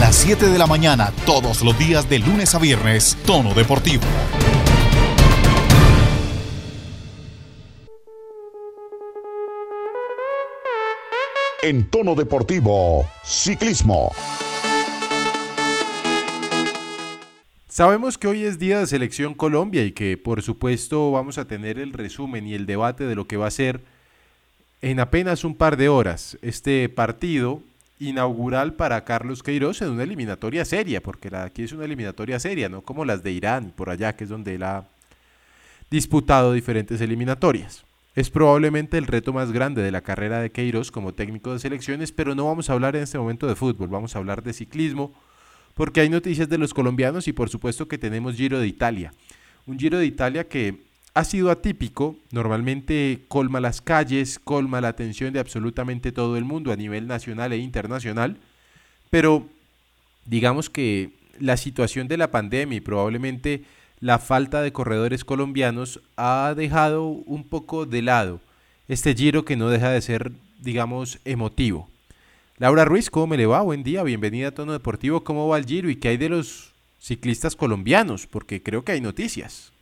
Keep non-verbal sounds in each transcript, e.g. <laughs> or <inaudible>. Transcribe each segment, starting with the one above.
las 7 de la mañana, todos los días de lunes a viernes, Tono Deportivo. En Tono Deportivo, Ciclismo. Sabemos que hoy es día de Selección Colombia y que por supuesto vamos a tener el resumen y el debate de lo que va a ser en apenas un par de horas este partido inaugural para Carlos Queiroz en una eliminatoria seria, porque la aquí es una eliminatoria seria, no como las de Irán y por allá, que es donde él ha disputado diferentes eliminatorias. Es probablemente el reto más grande de la carrera de Queiroz como técnico de selecciones, pero no vamos a hablar en este momento de fútbol, vamos a hablar de ciclismo, porque hay noticias de los colombianos y por supuesto que tenemos Giro de Italia. Un Giro de Italia que ha sido atípico, normalmente colma las calles, colma la atención de absolutamente todo el mundo a nivel nacional e internacional, pero digamos que la situación de la pandemia y probablemente la falta de corredores colombianos ha dejado un poco de lado este giro que no deja de ser, digamos, emotivo. Laura Ruiz, ¿cómo me le va? Buen día, bienvenida a Tono Deportivo. ¿Cómo va el Giro y qué hay de los ciclistas colombianos? Porque creo que hay noticias.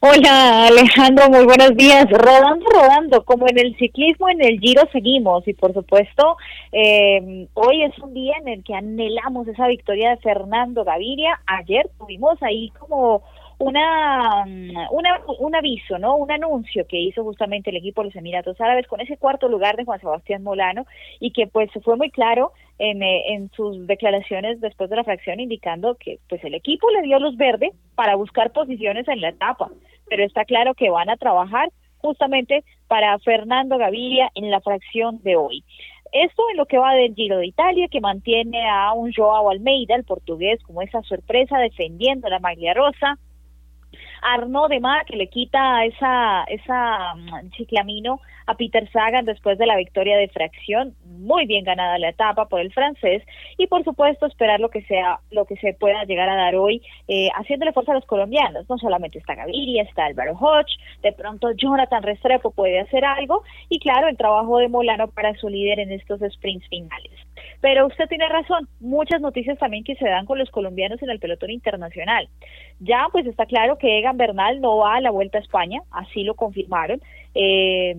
Hola Alejandro, muy buenos días. Rodando, rodando, como en el ciclismo, en el Giro seguimos y por supuesto eh, hoy es un día en el que anhelamos esa victoria de Fernando Gaviria. Ayer tuvimos ahí como una, mm, una, un aviso, ¿no? Un anuncio que hizo justamente el equipo de los Emiratos Árabes con ese cuarto lugar de Juan Sebastián Molano y que pues fue muy claro en, eh, en sus declaraciones después de la fracción indicando que pues el equipo le dio luz verde para buscar posiciones en la etapa, pero está claro que van a trabajar justamente para Fernando Gaviria en la fracción de hoy. Esto en lo que va del Giro de Italia, que mantiene a un Joao Almeida, el portugués, como esa sorpresa defendiendo la maglia rosa, Arnaud Mar que le quita esa, esa mm, chiclamino a Peter Sagan después de la victoria de fracción, muy bien ganada la etapa por el francés, y por supuesto esperar lo que sea, lo que se pueda llegar a dar hoy, eh, haciéndole fuerza a los colombianos. No solamente está Gaviria, está Álvaro Hodge, de pronto Jonathan Restrepo puede hacer algo, y claro, el trabajo de Molano para su líder en estos sprints finales. Pero usted tiene razón, muchas noticias también que se dan con los colombianos en el pelotón internacional. Ya pues está claro que Egan Bernal no va a la Vuelta a España, así lo confirmaron. Eh,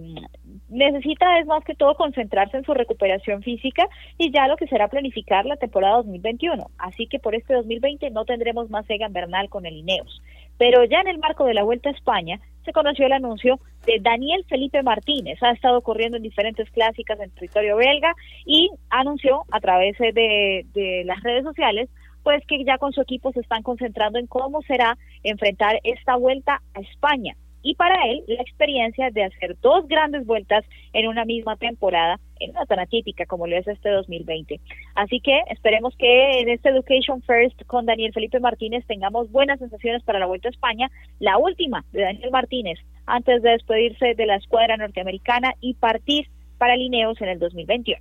necesita es más que todo concentrarse en su recuperación física y ya lo que será planificar la temporada 2021. Así que por este 2020 no tendremos más Egan Bernal con el Ineos. Pero ya en el marco de la Vuelta a España se conoció el anuncio de Daniel Felipe Martínez. Ha estado corriendo en diferentes clásicas en territorio belga y anunció a través de, de las redes sociales pues que ya con su equipo se están concentrando en cómo será enfrentar esta vuelta a España y para él la experiencia de hacer dos grandes vueltas en una misma temporada, en una tan atípica como lo es este 2020. Así que esperemos que en este Education First con Daniel Felipe Martínez tengamos buenas sensaciones para la Vuelta a España, la última de Daniel Martínez antes de despedirse de la escuadra norteamericana y partir para Lineos en el 2021.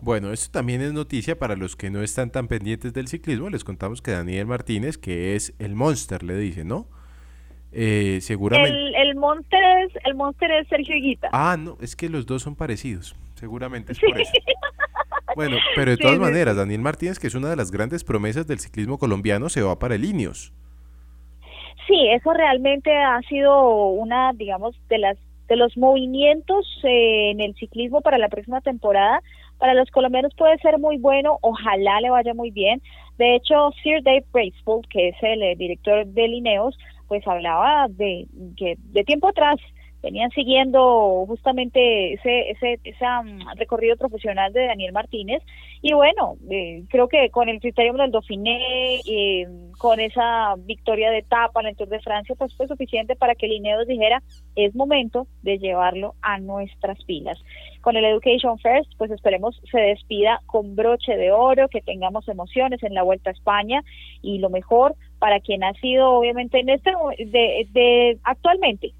Bueno, esto también es noticia para los que no están tan pendientes del ciclismo. Les contamos que Daniel Martínez, que es el Monster, le dice, ¿no? Eh, seguramente. El, el, Monster es, el Monster es Sergio Higuita. Ah, no, es que los dos son parecidos. Seguramente es por eso. <laughs> Bueno, pero de todas maneras, Daniel Martínez, que es una de las grandes promesas del ciclismo colombiano, se va para el Ineos. Sí, eso realmente ha sido una, digamos, de las de los movimientos eh, en el ciclismo para la próxima temporada. Para los colombianos puede ser muy bueno, ojalá le vaya muy bien. De hecho, Sir Dave Bracewell, que es el eh, director de Ineos, pues hablaba de que de tiempo atrás venían siguiendo justamente ese, ese, ese recorrido profesional de Daniel Martínez y bueno, eh, creo que con el criterio del Dauphiné, eh, con esa victoria de etapa en el Tour de Francia, pues fue suficiente para que Lineos dijera, es momento de llevarlo a nuestras filas. Con el Education First, pues esperemos se despida con broche de oro, que tengamos emociones en la Vuelta a España y lo mejor para quien ha sido obviamente en este de, de actualmente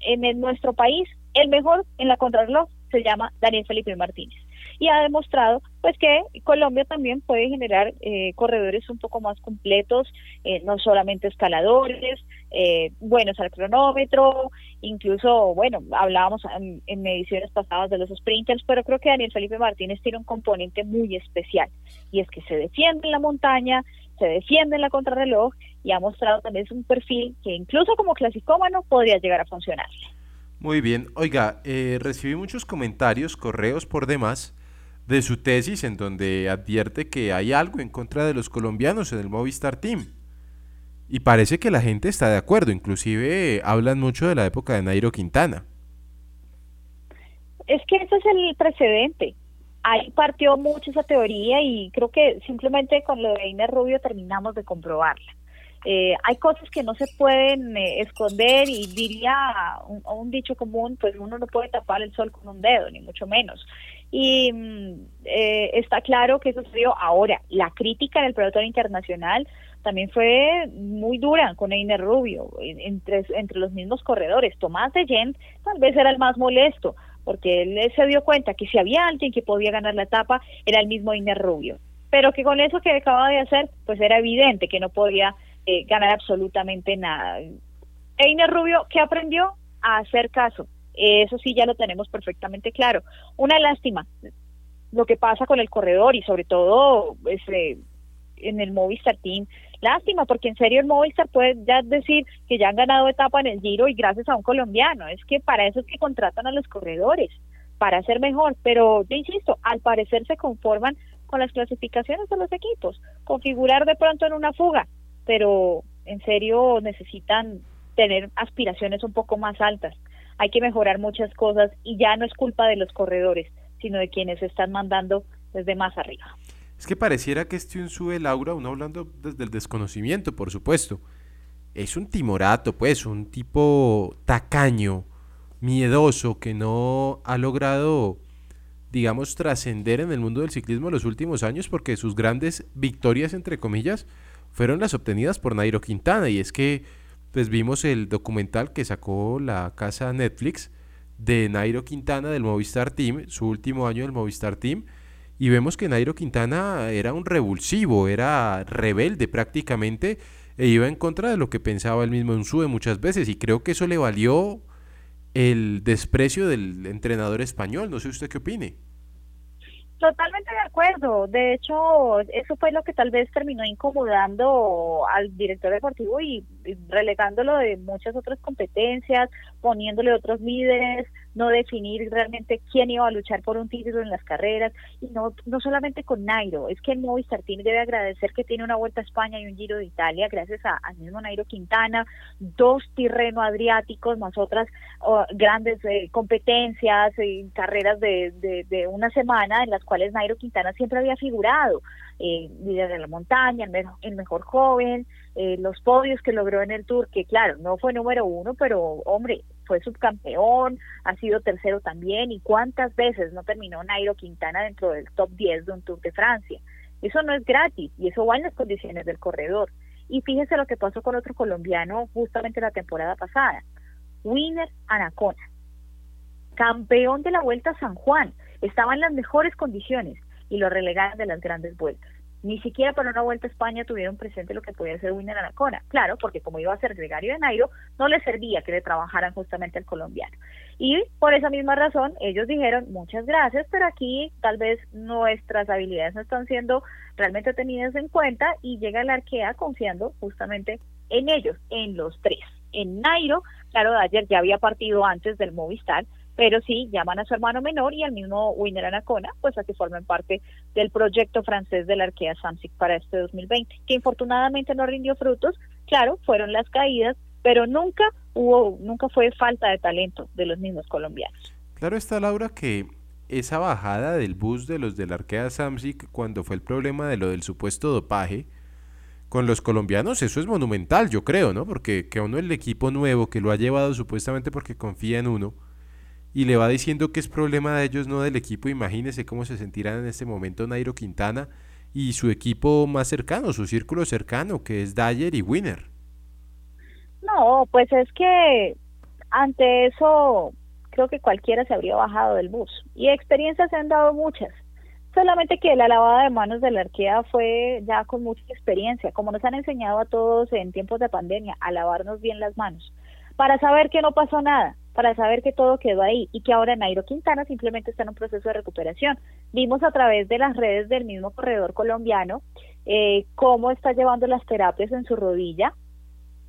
en nuestro país, el mejor en la contrarreloj se llama Daniel Felipe Martínez. Y ha demostrado pues que Colombia también puede generar eh, corredores un poco más completos, eh, no solamente escaladores, eh, buenos al cronómetro, incluso, bueno, hablábamos en, en, ediciones pasadas de los sprinters, pero creo que Daniel Felipe Martínez tiene un componente muy especial y es que se defiende en la montaña, se defiende en la contrarreloj y ha mostrado también un perfil que incluso como clasicómano podría llegar a funcionar. Muy bien, oiga, recibí muchos comentarios, correos por demás de su tesis en donde advierte que hay algo en contra de los colombianos en el Movistar Team. Y parece que la gente está de acuerdo, inclusive hablan mucho de la época de Nairo Quintana. Es que ese es el precedente. Ahí partió mucho esa teoría y creo que simplemente con lo de Inés Rubio terminamos de comprobarla. Eh, hay cosas que no se pueden eh, esconder y diría un, dicho común, pues uno no puede tapar el sol con un dedo, ni mucho menos. Y mm, eh, está claro que eso sucedió ahora. La crítica en el pelotón internacional también fue muy dura con Einer Rubio, entre, entre los mismos corredores. Tomás de Gent tal vez era el más molesto, porque él se dio cuenta que si había alguien que podía ganar la etapa, era el mismo Einer Rubio. Pero que con eso que acaba de hacer, pues era evidente que no podía eh, ganar absolutamente nada. Einer Rubio, ¿qué aprendió? A hacer caso, eso sí ya lo tenemos perfectamente claro. Una lástima lo que pasa con el corredor y sobre todo ese, en el Movistar Team. Lástima, porque en serio el Movistar puede ya decir que ya han ganado etapa en el Giro y gracias a un colombiano. Es que para eso es que contratan a los corredores, para ser mejor. Pero yo insisto, al parecer se conforman con las clasificaciones de los equipos, configurar de pronto en una fuga, pero en serio necesitan tener aspiraciones un poco más altas hay que mejorar muchas cosas y ya no es culpa de los corredores, sino de quienes están mandando desde más arriba. Es que pareciera que este sube Laura, uno hablando desde el desconocimiento, por supuesto. Es un timorato, pues, un tipo tacaño, miedoso, que no ha logrado, digamos, trascender en el mundo del ciclismo los últimos años porque sus grandes victorias, entre comillas, fueron las obtenidas por Nairo Quintana. Y es que pues vimos el documental que sacó la casa Netflix de Nairo Quintana del Movistar Team, su último año del Movistar Team, y vemos que Nairo Quintana era un revulsivo, era rebelde prácticamente, e iba en contra de lo que pensaba él mismo en SUBE muchas veces, y creo que eso le valió el desprecio del entrenador español, no sé usted qué opine. Totalmente de acuerdo. De hecho, eso fue lo que tal vez terminó incomodando al director deportivo y, relegándolo de muchas otras competencias, poniéndole otros líderes, no definir realmente quién iba a luchar por un título en las carreras y no no solamente con Nairo, es que Movistar Team debe agradecer que tiene una Vuelta a España y un Giro de Italia gracias a, al mismo Nairo Quintana, dos Tirreno Adriáticos más otras grandes eh, competencias y carreras de, de, de una semana en las cuales Nairo Quintana siempre había figurado, eh, líder de la montaña, el, mejor, el mejor joven, eh, los podios que logró en el Tour, que claro, no fue número uno, pero hombre, fue subcampeón, ha sido tercero también, y cuántas veces no terminó Nairo Quintana dentro del top 10 de un Tour de Francia. Eso no es gratis y eso va en las condiciones del corredor. Y fíjese lo que pasó con otro colombiano justamente la temporada pasada, Winner Anacona, campeón de la Vuelta a San Juan, estaba en las mejores condiciones y lo relegaron de las grandes vueltas. Ni siquiera para una vuelta a España tuvieron presente lo que podía ser Winner Anacona. Claro, porque como iba a ser gregario de Nairo, no le servía que le trabajaran justamente al colombiano. Y por esa misma razón, ellos dijeron, muchas gracias, pero aquí tal vez nuestras habilidades no están siendo realmente tenidas en cuenta y llega la arquea confiando justamente en ellos, en los tres. En Nairo, claro, ayer ya había partido antes del Movistar, pero sí llaman a su hermano menor y al mismo Winner Anacona, pues a que formen parte del proyecto francés de la Arkea Samsic para este 2020, que infortunadamente no rindió frutos, claro, fueron las caídas, pero nunca hubo, nunca fue falta de talento de los mismos colombianos. Claro está, Laura, que esa bajada del bus de los de la Arkea Samsic cuando fue el problema de lo del supuesto dopaje, con los colombianos eso es monumental, yo creo, ¿no? Porque que uno el equipo nuevo que lo ha llevado supuestamente porque confía en uno, y le va diciendo que es problema de ellos, no del equipo. Imagínese cómo se sentirán en este momento Nairo Quintana y su equipo más cercano, su círculo cercano, que es Dyer y Winner. No, pues es que ante eso creo que cualquiera se habría bajado del bus. Y experiencias se han dado muchas. Solamente que la lavada de manos de la arquea fue ya con mucha experiencia, como nos han enseñado a todos en tiempos de pandemia, a lavarnos bien las manos, para saber que no pasó nada, para saber que todo quedó ahí y que ahora Nairo Quintana simplemente está en un proceso de recuperación. Vimos a través de las redes del mismo corredor colombiano eh, cómo está llevando las terapias en su rodilla,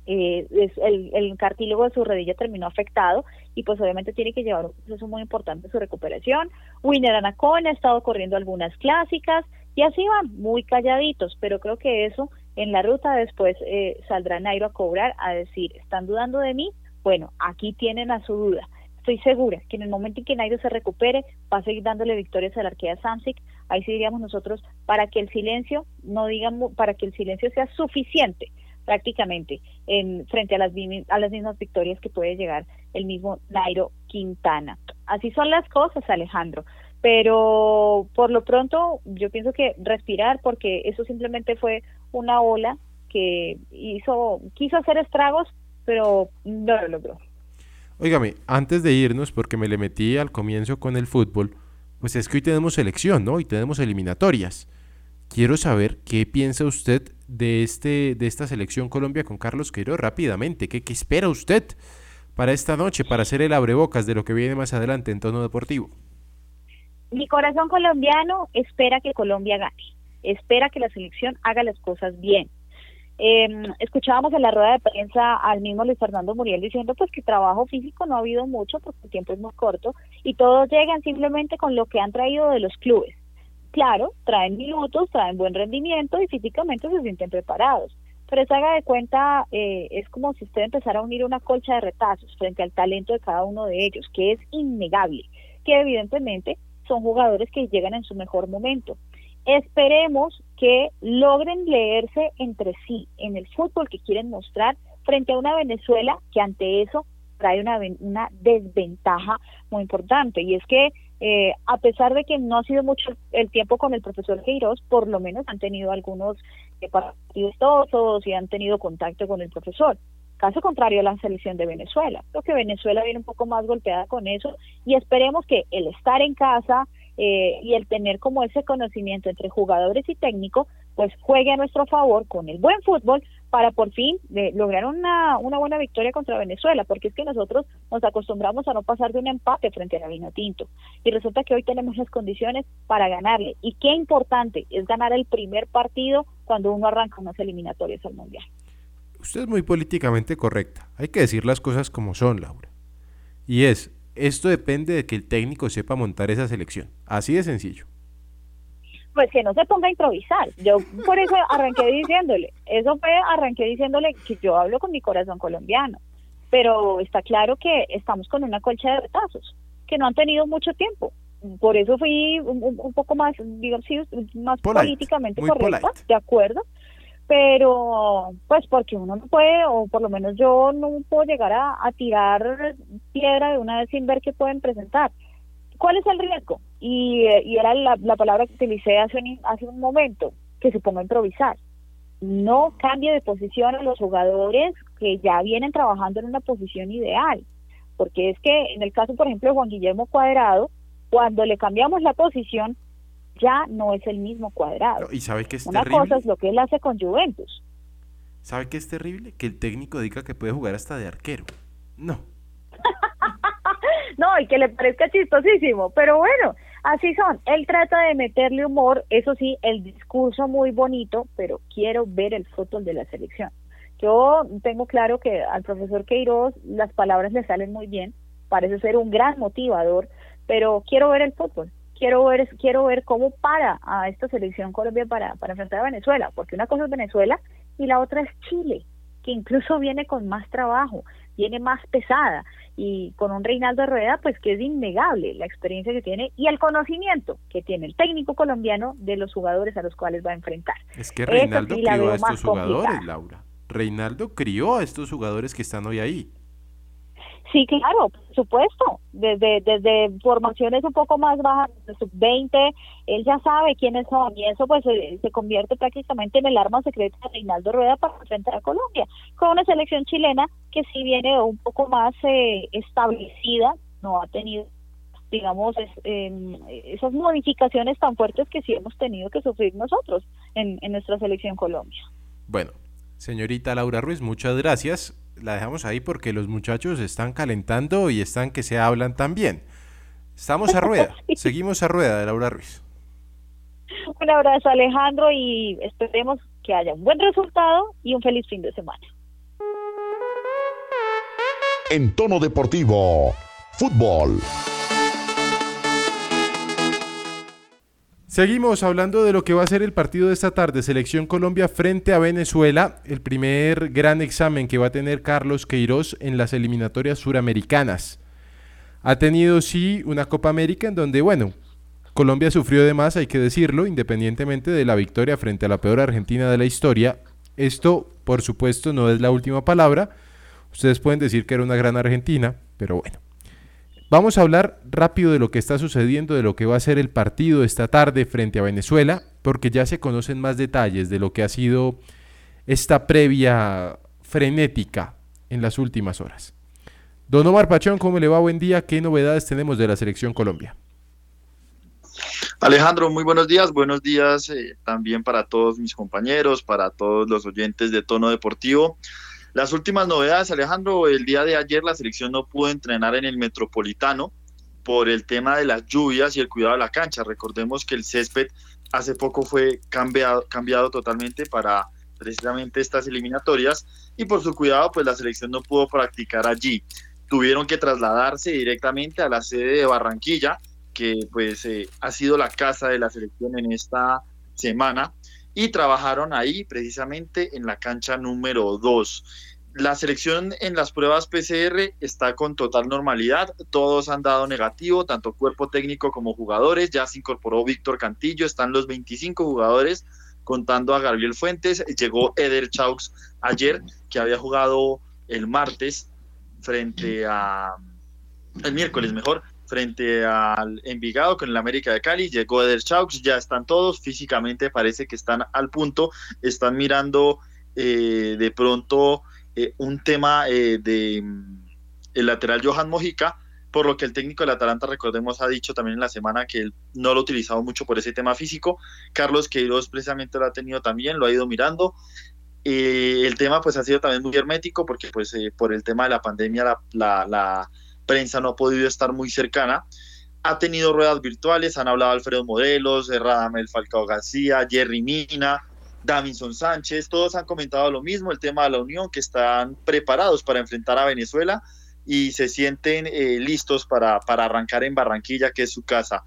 eh, el, el, cartílago de su rodilla terminó afectado y pues obviamente tiene que llevar un proceso muy importante su recuperación. Winner Anacón ha estado corriendo algunas clásicas y así van muy calladitos, pero creo que eso en la ruta después eh, saldrá Nairo a cobrar, a decir, ¿están dudando de mí? Bueno, aquí tienen a su duda. Estoy segura que en el momento en que Nairo se recupere, va a seguir dándole victorias a la arquea Samsic. Ahí sí diríamos nosotros, para que el silencio, no digamos, para que el silencio sea suficiente prácticamente en, frente a las, a las mismas victorias que puede llegar el mismo Nairo Quintana. Así son las cosas, Alejandro. Pero por lo pronto yo pienso que respirar porque eso simplemente fue una ola que hizo quiso hacer estragos, pero no lo logró. Óigame, antes de irnos, porque me le metí al comienzo con el fútbol, pues es que hoy tenemos selección, ¿no? Y tenemos eliminatorias. Quiero saber qué piensa usted de, este, de esta selección Colombia con Carlos Queiroz rápidamente. ¿Qué, ¿Qué espera usted para esta noche, para hacer el abrebocas de lo que viene más adelante en tono deportivo? Mi corazón colombiano espera que Colombia gane, espera que la selección haga las cosas bien. Eh, escuchábamos en la rueda de prensa al mismo Luis Fernando Muriel diciendo pues que trabajo físico no ha habido mucho porque el tiempo es muy corto y todos llegan simplemente con lo que han traído de los clubes claro, traen minutos, traen buen rendimiento y físicamente se sienten preparados. Pero esa haga de cuenta, eh, es como si usted empezara a unir una colcha de retazos frente al talento de cada uno de ellos, que es innegable, que evidentemente son jugadores que llegan en su mejor momento. Esperemos que logren leerse entre sí en el fútbol que quieren mostrar frente a una Venezuela que ante eso trae una, una desventaja muy importante y es que eh, a pesar de que no ha sido mucho el tiempo con el profesor Queiroz, por lo menos han tenido algunos eh, partidos todos y han tenido contacto con el profesor. Caso contrario a la selección de Venezuela. Creo que Venezuela viene un poco más golpeada con eso y esperemos que el estar en casa eh, y el tener como ese conocimiento entre jugadores y técnico, pues juegue a nuestro favor con el buen fútbol para por fin de, lograr una, una buena victoria contra Venezuela, porque es que nosotros nos acostumbramos a no pasar de un empate frente a la Vino Tinto. Y resulta que hoy tenemos las condiciones para ganarle. Y qué importante es ganar el primer partido cuando uno arranca unas eliminatorias al Mundial. Usted es muy políticamente correcta. Hay que decir las cosas como son, Laura. Y es, esto depende de que el técnico sepa montar esa selección. Así de sencillo pues que no se ponga a improvisar. Yo por eso arranqué diciéndole, eso fue, arranqué diciéndole que yo hablo con mi corazón colombiano, pero está claro que estamos con una colcha de retazos, que no han tenido mucho tiempo. Por eso fui un, poco más, digamos, más políticamente correcta, de acuerdo, pero pues porque uno no puede, o por lo menos yo no puedo llegar a, tirar piedra de una vez sin ver qué pueden presentar. ¿Cuál es el riesgo? Y, era la, palabra que utilicé hace un, hace un momento, que se ponga a improvisar. No cambie de posición a los jugadores que ya vienen trabajando en una posición ideal. Porque es que en el caso, por ejemplo, de Juan Guillermo Cuadrado, cuando le cambiamos la posición, ya no es el mismo cuadrado. ¿Y sabe que es Una cosa es lo que él hace con Juventus. ¿Sabe qué es terrible? Que el técnico diga que puede jugar hasta de arquero. No. <laughs> no, y que le parezca chistosísimo, pero bueno, así son. Él trata de meterle humor, eso sí, el discurso muy bonito, pero quiero ver el fútbol de la selección. Yo tengo claro que al profesor Queiroz las palabras le salen muy bien, parece ser un gran motivador, pero quiero ver el fútbol. Quiero ver, quiero ver cómo para a esta selección Colombia para, para enfrentar a Venezuela, porque una cosa es Venezuela y la otra es Chile, que incluso viene con más trabajo, viene más pesada y con un Reinaldo Rueda, pues que es innegable la experiencia que tiene y el conocimiento que tiene el técnico colombiano de los jugadores a los cuales va a enfrentar. Es que Reinaldo crió a estos jugadores, Laura. Reinaldo crió a estos jugadores que están hoy ahí. Sí, claro, por supuesto. Desde, formaciones un poco más bajas, sub-20, él ya sabe quiénes son y eso pues se, convierte prácticamente en el arma secreta de Reinaldo Rueda para enfrentar a Colombia, con una selección chilena que sí viene un poco más eh, establecida, no ha tenido digamos, em, esas modificaciones tan fuertes que sí hemos tenido que sufrir nosotros en, en nuestra selección Colombia. Bueno, señorita Laura Ruiz, muchas gracias. La dejamos ahí porque los muchachos están calentando y están que se hablan también. Estamos a <laughs> rueda, seguimos a rueda de Laura Ruiz. Un abrazo Alejandro y esperemos que haya un buen resultado y un feliz fin de semana. En tono deportivo, fútbol. Seguimos hablando de lo que va a ser el partido de esta tarde, Selección Colombia frente a Venezuela, el primer gran examen que va a tener Carlos Queiroz en las eliminatorias suramericanas. Ha tenido sí una Copa América en donde, bueno, Colombia sufrió de más, hay que decirlo, independientemente de la victoria frente a la peor Argentina de la historia. Esto, por supuesto, no es la última palabra. Ustedes pueden decir que era una gran Argentina, pero bueno. Vamos a hablar rápido de lo que está sucediendo, de lo que va a ser el partido esta tarde frente a Venezuela, porque ya se conocen más detalles de lo que ha sido esta previa frenética en las últimas horas. Don Omar Pachón, ¿cómo le va? Buen día. ¿Qué novedades tenemos de la selección Colombia? Alejandro, muy buenos días. Buenos días eh, también para todos mis compañeros, para todos los oyentes de Tono Deportivo. Las últimas novedades, Alejandro, el día de ayer la selección no pudo entrenar en el Metropolitano por el tema de las lluvias y el cuidado de la cancha. Recordemos que el césped hace poco fue cambiado, totalmente para precisamente estas eliminatorias y por su cuidado pues la selección no pudo practicar allí. Tuvieron que trasladarse directamente a la sede de Barranquilla, que pues eh, ha sido la casa de la selección en esta semana y trabajaron ahí precisamente en la cancha número 2. La selección en las pruebas PCR está con total normalidad, todos han dado negativo, tanto cuerpo técnico como jugadores, ya se incorporó Víctor Cantillo, están los 25 jugadores contando a Gabriel Fuentes, llegó Eder Chaux ayer, que había jugado el martes frente a, el miércoles mejor, frente al Envigado con el América de Cali, llegó Eder Chaux, ya están todos, físicamente parece que están al punto, están mirando eh, de pronto eh, un tema eh, de mm, el lateral Johan Mojica, por lo que el técnico del Atalanta, recordemos, ha dicho también en la semana que no lo ha utilizado mucho por ese tema físico. Carlos Queiroz precisamente lo ha tenido también, lo ha ido mirando. el tema pues ha sido también muy hermético porque pues por el tema de la pandemia la, la prensa no ha podido estar muy cercana. Ha tenido ruedas virtuales, han hablado Alfredo Modelos, Radamel Falcao García, Jerry Mina, Davinson Sánchez, todos han comentado lo mismo, el tema de la Unión, que están preparados para enfrentar a Venezuela y se sienten eh, listos para, para, arrancar en Barranquilla, que es su casa.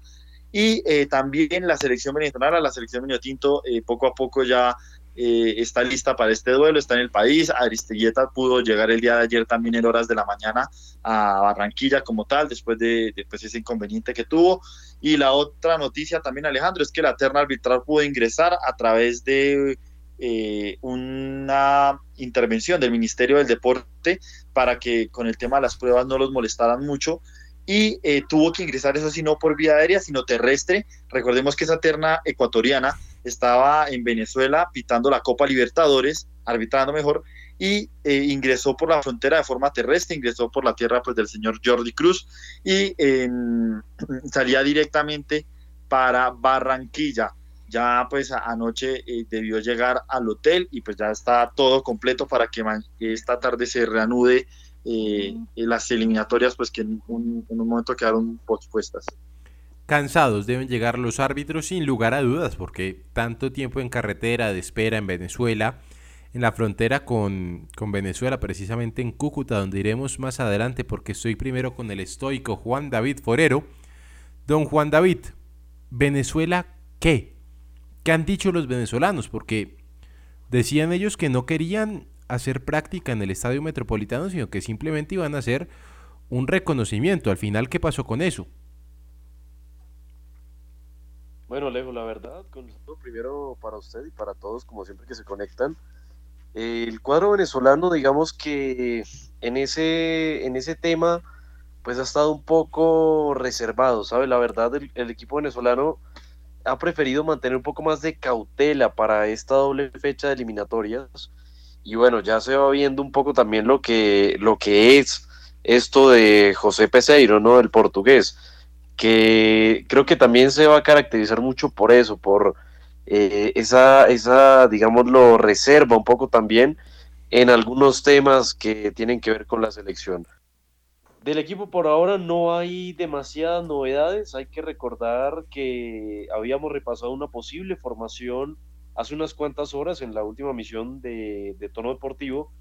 Y eh, también la selección venezolana, la selección Tinto, eh, poco a poco ya eh, está lista para este duelo, está en el país. Aristeguieta pudo llegar el día de ayer también en horas de la mañana a Barranquilla como tal, después de, pues, ese inconveniente que tuvo. Y la otra noticia también, Alejandro, es que la terna arbitral pudo ingresar a través de eh, una intervención del Ministerio del Deporte para que con el tema de las pruebas no los molestaran mucho y eh, tuvo que ingresar, eso sí, no por vía aérea, sino terrestre. Recordemos que esa terna ecuatoriana estaba en Venezuela pitando la Copa Libertadores, arbitrando mejor, y eh, ingresó por la frontera de forma terrestre, ingresó por la tierra pues, del señor Jordi Cruz y <clears throat> salía directamente para Barranquilla. Ya pues anoche eh, debió llegar al hotel y pues ya está todo completo para que esta tarde se reanude eh, las eliminatorias pues que en un, en un momento quedaron pospuestas. Cansados deben llegar los árbitros sin lugar a dudas, porque tanto tiempo en carretera de espera en Venezuela, en la frontera con, con, Venezuela, precisamente en Cúcuta, donde iremos más adelante, porque estoy primero con el estoico Juan David Forero. Don Juan David, ¿Venezuela qué? ¿Qué han dicho los venezolanos? Porque decían ellos que no querían hacer práctica en el estadio metropolitano, sino que simplemente iban a hacer un reconocimiento. Al final, ¿qué pasó con eso? Bueno, Alejo, la verdad, con primero para usted y para todos, como siempre que se conectan. El cuadro venezolano, digamos que en ese, en ese tema, pues ha estado un poco reservado, ¿sabe? La verdad, el, el equipo venezolano ha preferido mantener un poco más de cautela para esta doble fecha de eliminatorias. Y bueno, ya se va viendo un poco también lo que, lo que es esto de José Peseiro, ¿no? El portugués que creo que también se va a caracterizar mucho por eso, por eh, esa, esa, digámoslo, reserva un poco también en algunos temas que tienen que ver con la selección. Del equipo por ahora no hay demasiadas novedades. Hay que recordar que habíamos repasado una posible formación hace unas cuantas horas en la última misión de, tono deportivo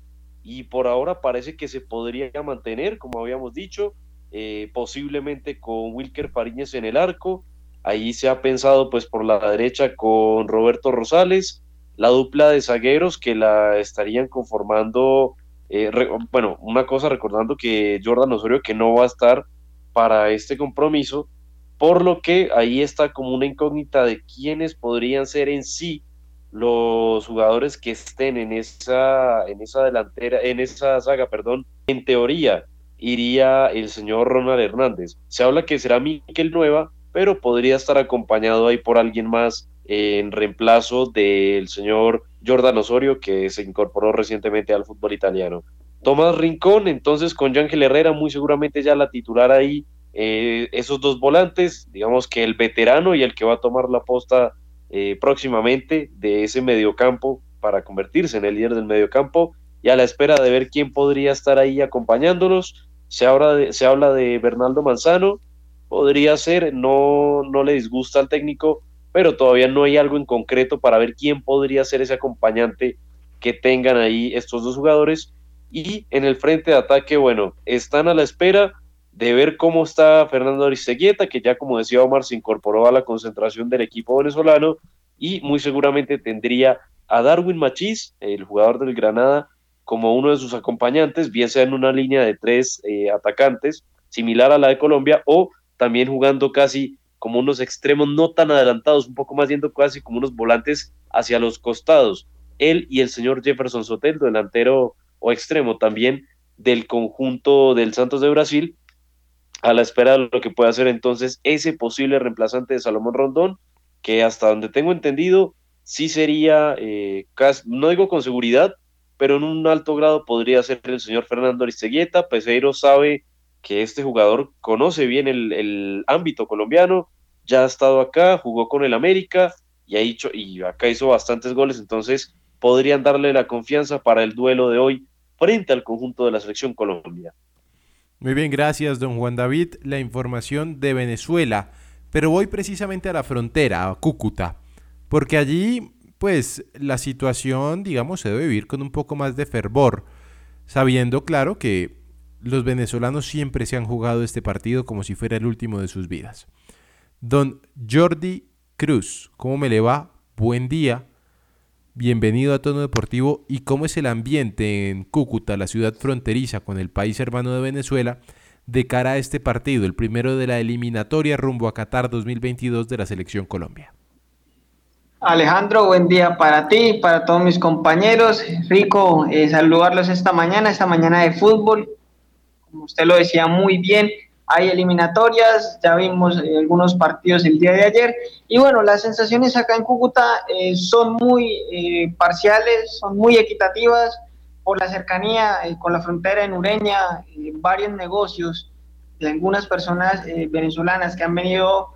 y por ahora parece que se podría mantener, como habíamos dicho, eh, posiblemente con Wilker Fariñez en el arco. Ahí se ha pensado pues por la derecha con Roberto Rosales, la dupla de zagueros que la estarían conformando eh, bueno, una cosa recordando que Jordan Osorio que no va a estar para este compromiso, por lo que ahí está como una incógnita de quiénes podrían ser en sí los jugadores que estén en esa, en esa delantera, en esa saga, perdón, en teoría iría el señor Ronald Hernández. Se habla que será Miquel Nueva, pero podría estar acompañado ahí por alguien más en reemplazo del señor Jordan Osorio, que se incorporó recientemente al fútbol italiano. Tomás Rincón, entonces con Ángel Herrera, muy seguramente ya la titular ahí, eh, esos dos volantes, digamos que el veterano y el que va a tomar la posta eh, próximamente de ese mediocampo para convertirse en el líder del mediocampo y a la espera de ver quién podría estar ahí acompañándolos. Se habla de, se habla de Bernardo Manzano, podría ser, no, no le disgusta al técnico, pero todavía no hay algo en concreto para ver quién podría ser ese acompañante que tengan ahí estos dos jugadores. Y en el frente de ataque, bueno, están a la espera de ver cómo está Fernando Aristeguieta, que ya como decía Omar, se incorporó a la concentración del equipo venezolano y muy seguramente tendría a Darwin Machís, el jugador del Granada, como uno de sus acompañantes, bien sea en una línea de tres eh, atacantes, similar a la de Colombia, o también jugando casi como unos extremos no tan adelantados, un poco más yendo casi como unos volantes hacia los costados. Él y el señor Jefferson Soteldo, delantero o extremo también del conjunto del Santos de Brasil, a la espera de lo que pueda hacer entonces ese posible reemplazante de Salomón Rondón, que hasta donde tengo entendido, sí sería, eh, no digo con seguridad, pero en un alto grado podría ser el señor Fernando Aristeguieta. Peseiro sabe que este jugador conoce bien el, ámbito colombiano, ya ha estado acá, jugó con el América y, ha hecho, y acá hizo bastantes goles, entonces podrían darle la confianza para el duelo de hoy frente al conjunto de la selección Colombia. Muy bien, gracias don Juan David. La información de Venezuela, pero voy precisamente a la frontera, a Cúcuta, porque allí pues la situación, digamos, se debe vivir con un poco más de fervor, sabiendo, claro, que los venezolanos siempre se han jugado este partido como si fuera el último de sus vidas. Don Jordi Cruz, ¿cómo me le va? Buen día. Bienvenido a Tono Deportivo. ¿Y cómo es el ambiente en Cúcuta, la ciudad fronteriza con el país hermano de Venezuela, de cara a este partido, el primero de la eliminatoria rumbo a Qatar 2022 de la Selección Colombia? Alejandro, buen día para ti, para todos mis compañeros. Rico eh, saludarlos esta mañana, esta mañana de fútbol como usted lo decía muy bien, hay eliminatorias, ya vimos eh, algunos partidos el día de ayer, y bueno, las sensaciones acá en Cúcuta eh, son muy eh, parciales, son muy equitativas por la cercanía con la frontera en Ureña, varios negocios de algunas personas venezolanas que han venido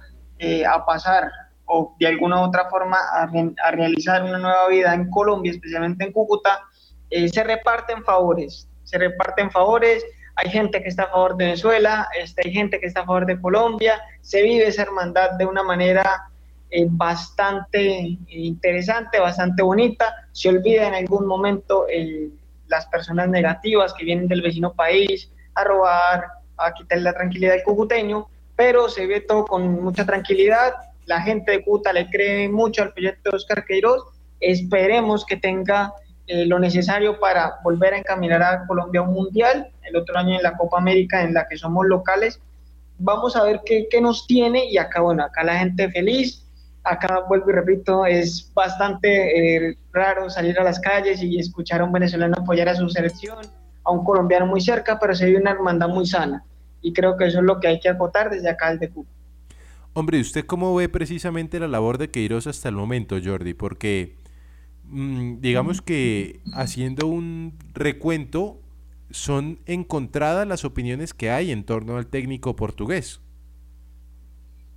a pasar o de alguna u otra forma a, a, realizar una nueva vida en Colombia, especialmente en Cúcuta, se reparten favores, se reparten favores. Hay gente que está a favor de Venezuela, este, hay gente que está a favor de Colombia, se vive esa hermandad de una manera eh, bastante interesante, bastante bonita, se olvida en algún momento las personas negativas que vienen del vecino país a robar, a quitar la tranquilidad del cucuteño, pero se ve todo con mucha tranquilidad, la gente de Cuta le cree mucho al proyecto de Oscar Queiroz, esperemos que tenga eh, lo necesario para volver a encaminar a Colombia a un mundial, el otro año en la Copa América en la que somos locales. Vamos a ver qué, nos tiene y acá, bueno, acá la gente feliz, acá vuelvo y repito, es bastante eh, raro salir a las calles y escuchar a un venezolano apoyar a su selección, a un colombiano muy cerca, pero se ve una hermandad muy sana. Y creo que eso es lo que hay que acotar desde acá al de Cuba. Hombre, ¿usted cómo ve precisamente la labor de Queiroz hasta el momento, Jordi? Porque Mm, digamos que haciendo un recuento, son encontradas las opiniones que hay en torno al técnico portugués.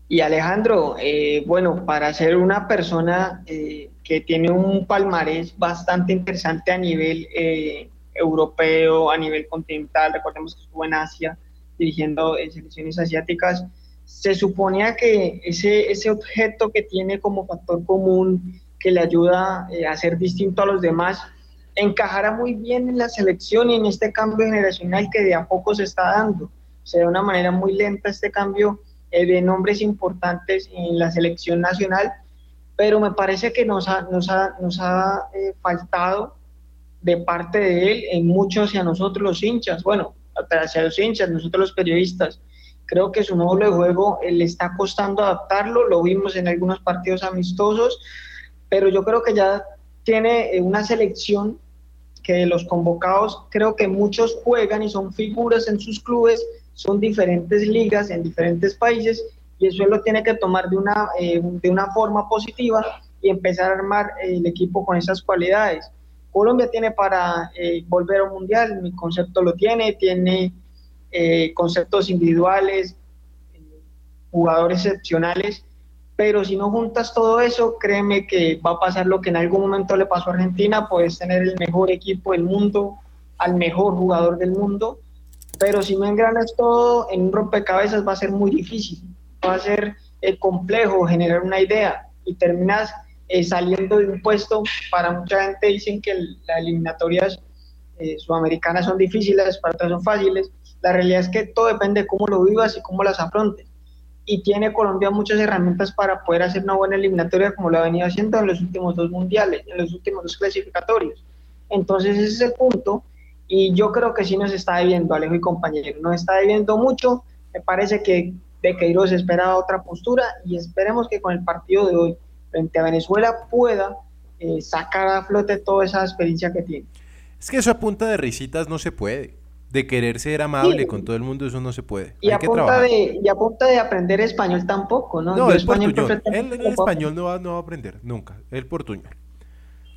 Y Alejandro, eh, bueno, para ser una persona eh, que tiene un palmarés bastante interesante a nivel eh, europeo, a nivel continental, recordemos que estuvo en Asia dirigiendo selecciones asiáticas, se suponía que ese, ese objeto que tiene como factor común, que le ayuda a ser distinto a los demás, encajara muy bien en la selección y en este cambio generacional que de a poco se está dando. Se da de una manera muy lenta este cambio eh, de nombres importantes en la selección nacional, pero me parece que nos ha, nos ha, nos ha eh, faltado de parte de él en mucho hacia nosotros los hinchas, bueno, hacia los hinchas, nosotros los periodistas. Creo que su módulo de juego eh, le está costando adaptarlo, lo vimos en algunos partidos amistosos, pero yo creo que ya tiene una selección que de los convocados creo que muchos juegan y son figuras en sus clubes, son diferentes ligas en diferentes países y eso lo tiene que tomar de una, eh, de una forma positiva y empezar a armar eh, el equipo con esas cualidades. Colombia tiene para eh, volver a un mundial, mi concepto lo tiene, tiene conceptos individuales, jugadores excepcionales, pero si no juntas todo eso, créeme que va a pasar lo que en algún momento le pasó a Argentina, puedes tener el mejor equipo del mundo, al mejor jugador del mundo, pero si no engranas todo en un rompecabezas va a ser muy difícil, va a ser eh, complejo generar una idea y terminas eh, saliendo de un puesto, para mucha gente dicen que las eliminatorias eh, sudamericanas son difíciles, para otras son fáciles, la realidad es que todo depende de cómo lo vivas y cómo las afrontes. Y tiene Colombia muchas herramientas para poder hacer una buena eliminatoria como lo ha venido haciendo en los últimos dos mundiales, en los últimos dos clasificatorios. Entonces ese es el punto y yo creo que sí nos está debiendo, Alejo y compañero, nos está debiendo mucho. Me parece que de Queiroz esperaba otra postura y esperemos que con el partido de hoy frente a Venezuela pueda eh, sacar a flote toda esa experiencia que tiene. Es que eso a punta de risitas no se puede. De querer ser amable con todo el mundo, eso no se puede. Y, a punta de, y a punta de aprender español tampoco, ¿no? No, el español, el español no va, no va a aprender, nunca. El portuñol.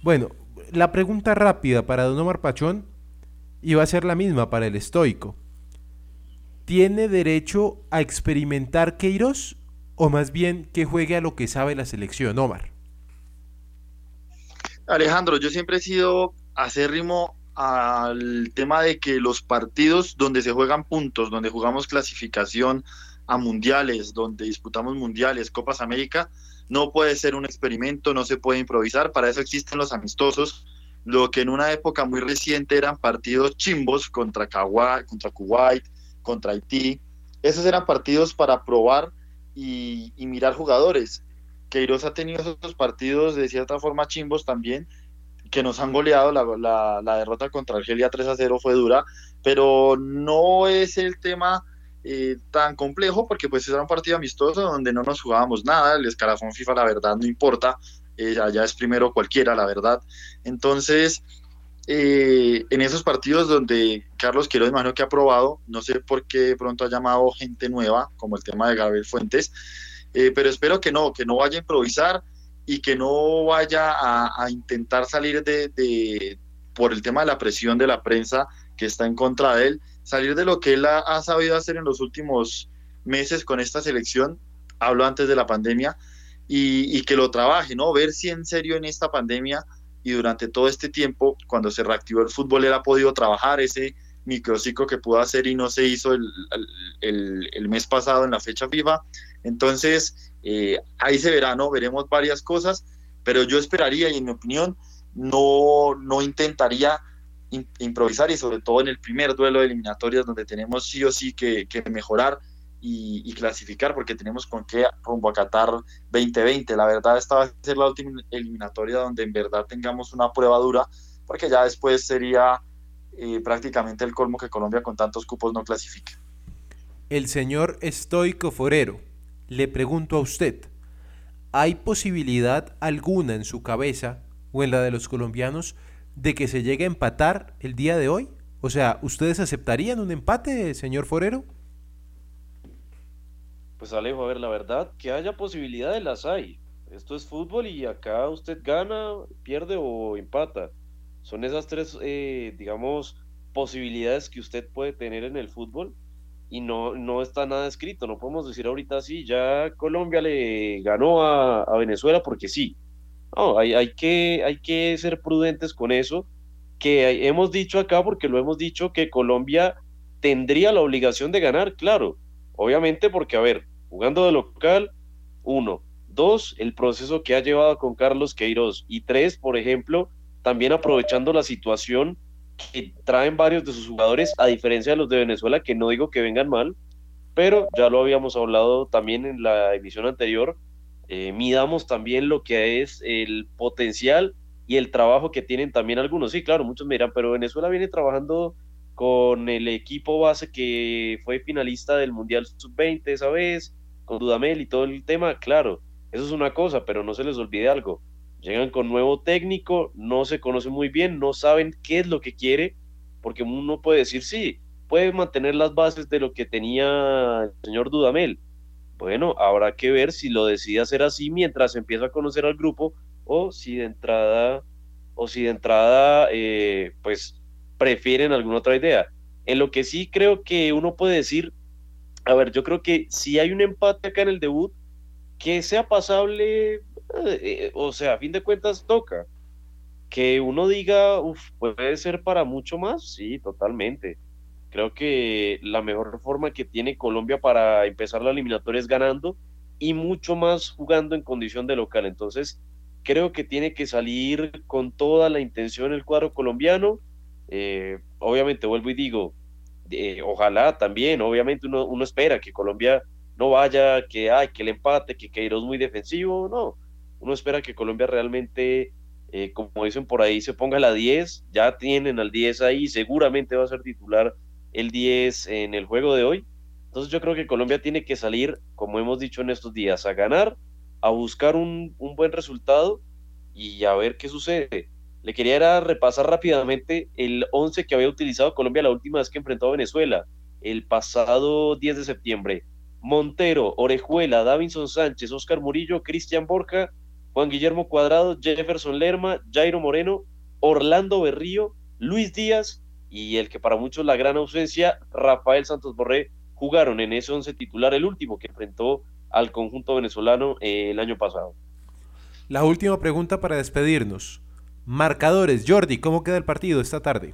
Bueno, la pregunta rápida para Don Omar Pachón y va a ser la misma para el estoico. ¿Tiene derecho a experimentar Queiroz o más bien que juegue a lo que sabe la selección, Omar? Alejandro, yo siempre he sido acérrimo al tema de que los partidos donde se juegan puntos, donde jugamos clasificación a mundiales, donde disputamos mundiales, Copas América, no puede ser un experimento, no se puede improvisar, para eso existen los amistosos, lo que en una época muy reciente eran partidos chimbos contra, contra Kuwait, contra Haití. Esos eran partidos para probar y, mirar jugadores. Queiroz ha tenido esos partidos de cierta forma chimbos también, que nos han goleado. La, la, derrota contra Argelia 3 a 0 fue dura, pero no es el tema eh, tan complejo porque pues era un partido amistoso donde no nos jugábamos nada. El escalafón FIFA, la verdad, no importa eh, allá es primero cualquiera, la verdad. Entonces, eh, en esos partidos donde Carlos Quiero imagino que ha probado, no sé por qué pronto ha llamado gente nueva, como el tema de Gabriel Fuentes, eh, pero espero que no, que no vaya a improvisar y que no vaya a, intentar salir de, por el tema de la presión de la prensa que está en contra de él, salir de lo que él ha sabido hacer en los últimos meses con esta selección, hablo antes de la pandemia, y, que lo trabaje, ¿no? Ver si en serio en esta pandemia y durante todo este tiempo, cuando se reactivó el fútbol, él ha podido trabajar ese microciclo que pudo hacer y no se hizo el, el, mes pasado en la fecha FIFA. Entonces, eh, ahí se verá, ¿no? Veremos varias cosas, pero yo esperaría y en mi opinión no, no intentaría improvisar y sobre todo en el primer duelo de eliminatorias donde tenemos sí o sí que, mejorar y, clasificar porque tenemos con qué rumbo a Qatar 2020. La verdad esta va a ser la última eliminatoria donde en verdad tengamos una prueba dura porque ya después sería eh, prácticamente el colmo que Colombia con tantos cupos no clasifique. El señor Estoico Forero, le pregunto a usted, ¿hay posibilidad alguna en su cabeza o en la de los colombianos de que se llegue a empatar el día de hoy? O sea, ¿ustedes aceptarían un empate, señor Forero? Pues Alejo, a ver, la verdad, que haya posibilidades las hay. Esto es fútbol y acá usted gana, pierde o empata. Son esas tres, eh, digamos, posibilidades que usted puede tener en el fútbol. Y no, no está nada escrito. No podemos decir ahorita sí, ya Colombia le ganó a, Venezuela porque sí. No, hay, hay, que, hay que ser prudentes con eso, que hemos dicho acá porque lo hemos dicho que Colombia tendría la obligación de ganar, claro, obviamente porque, a ver, jugando de local, uno, dos, el proceso que ha llevado con Carlos Queiroz y tres, por ejemplo, también aprovechando la situación que traen varios de sus jugadores, a diferencia de los de Venezuela, que no digo que vengan mal, pero ya lo habíamos hablado también en la emisión anterior, eh, midamos también lo que es el potencial y el trabajo que tienen también algunos. Sí, claro, muchos me dirán, pero Venezuela viene trabajando con el equipo base que fue finalista del Mundial Sub-20 esa vez, con Dudamel y todo el tema, claro, eso es una cosa, pero no se les olvide algo Llegan con nuevo técnico, no se conocen muy bien, no saben qué es lo que quiere, porque uno puede decir, sí, puede mantener las bases de lo que tenía el señor Dudamel. Bueno, habrá que ver si lo decide hacer así mientras empieza a conocer al grupo o si de entrada, o si de entrada, eh, pues prefieren alguna otra idea. En lo que sí creo que uno puede decir, a ver, yo creo que si hay un empate acá en el debut, que sea pasable, eh, o sea, a fin de cuentas toca. Que uno diga, uf, puede ser para mucho más, sí, totalmente. Creo que la mejor forma que tiene Colombia para empezar la eliminatoria es ganando y mucho más jugando en condición de local. Entonces, creo que tiene que salir con toda la intención el cuadro colombiano. Eh, obviamente, vuelvo y digo, eh, ojalá también, obviamente uno, uno, espera que Colombia no vaya, que, ay, que el empate, que Queiroz muy defensivo, no, uno espera que Colombia realmente, eh, como dicen por ahí, se ponga la 10. Ya tienen al 10 ahí, seguramente va a ser titular el 10 en el juego de hoy. Entonces yo creo que Colombia tiene que salir, como hemos dicho en estos días, a ganar, a buscar un, un buen resultado y a ver qué sucede. Le quería repasar rápidamente el 11 que había utilizado Colombia la última vez que enfrentó a Venezuela, el pasado 10 de septiembre. Montero, Orejuela, Davinson Sánchez, Oscar Murillo, Cristian Borja, Juan Guillermo Cuadrado, Jefferson Lerma, Jairo Moreno, Orlando Berrío, Luis Díaz y el que para muchos la gran ausencia, Rafael Santos Borré, jugaron en ese once titular, el último que enfrentó al conjunto venezolano eh, el año pasado. La última pregunta para despedirnos. Marcadores, Jordi, ¿cómo queda el partido esta tarde?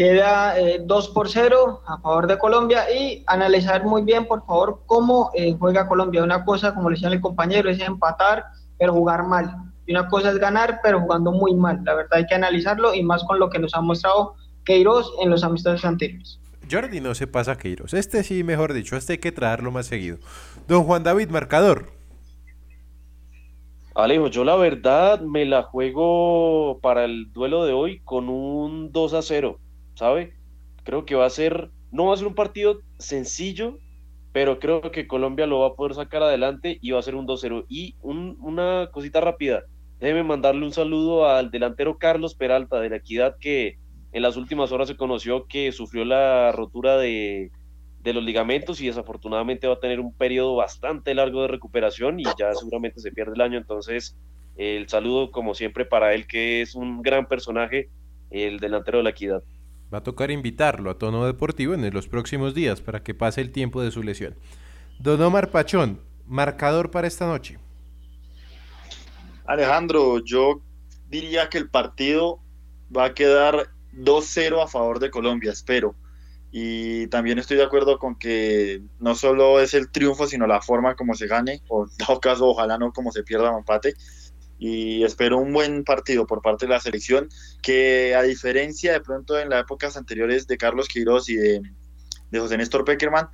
Queda 2 eh, por 0 a favor de Colombia y analizar muy bien, por favor, cómo eh, juega Colombia. Una cosa, como le decía el compañero, es empatar, pero jugar mal. Y una cosa es ganar, pero jugando muy mal. La verdad hay que analizarlo y más con lo que nos ha mostrado Queiroz en los amistosos anteriores. Jordi no se pasa a Queiroz. Este sí, mejor dicho, este hay que traerlo más seguido. Don Juan David, marcador. Alejo, yo la verdad me la juego para el duelo de hoy con un 2 a 0. ¿Sabe? Creo que va a ser, no va a ser un partido sencillo, pero creo que Colombia lo va a poder sacar adelante y va a ser un 2-0. Y una cosita rápida, déjeme mandarle un saludo al delantero Carlos Peralta de la Equidad que en las últimas horas se conoció que sufrió la rotura de, de los ligamentos y desafortunadamente va a tener un periodo bastante largo de recuperación y ya seguramente se pierde el año. Entonces, el saludo como siempre para él que es un gran personaje, el delantero de la Equidad. Va a tocar invitarlo a tono deportivo en los próximos días para que pase el tiempo de su lesión. Don Omar Pachón, marcador para esta noche. Alejandro, yo diría que el partido va a quedar 2-0 a favor de Colombia, espero. Y también estoy de acuerdo con que no solo es el triunfo, sino la forma como se gane, o en todo caso, ojalá no como se pierda un empate y espero un buen partido por parte de la selección, que a diferencia de pronto en las épocas anteriores de Carlos Queiroz y de, José Néstor Peckerman,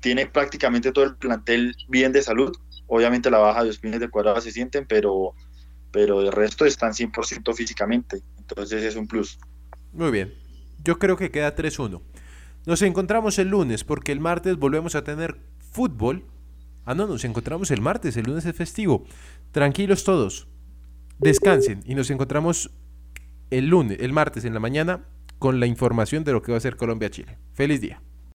tiene prácticamente todo el plantel bien de salud. Obviamente la baja de los pines de cuadrado se sienten, pero, pero el resto están 100% físicamente. Entonces es un plus. Muy bien. Yo creo que queda 3-1. Nos encontramos el lunes porque el martes volvemos a tener fútbol. Ah, no, nos encontramos el martes, el lunes es festivo. Tranquilos todos descansen y nos encontramos el lunes, el martes en la mañana con la información de lo que va a ser Colombia-Chile. Feliz día.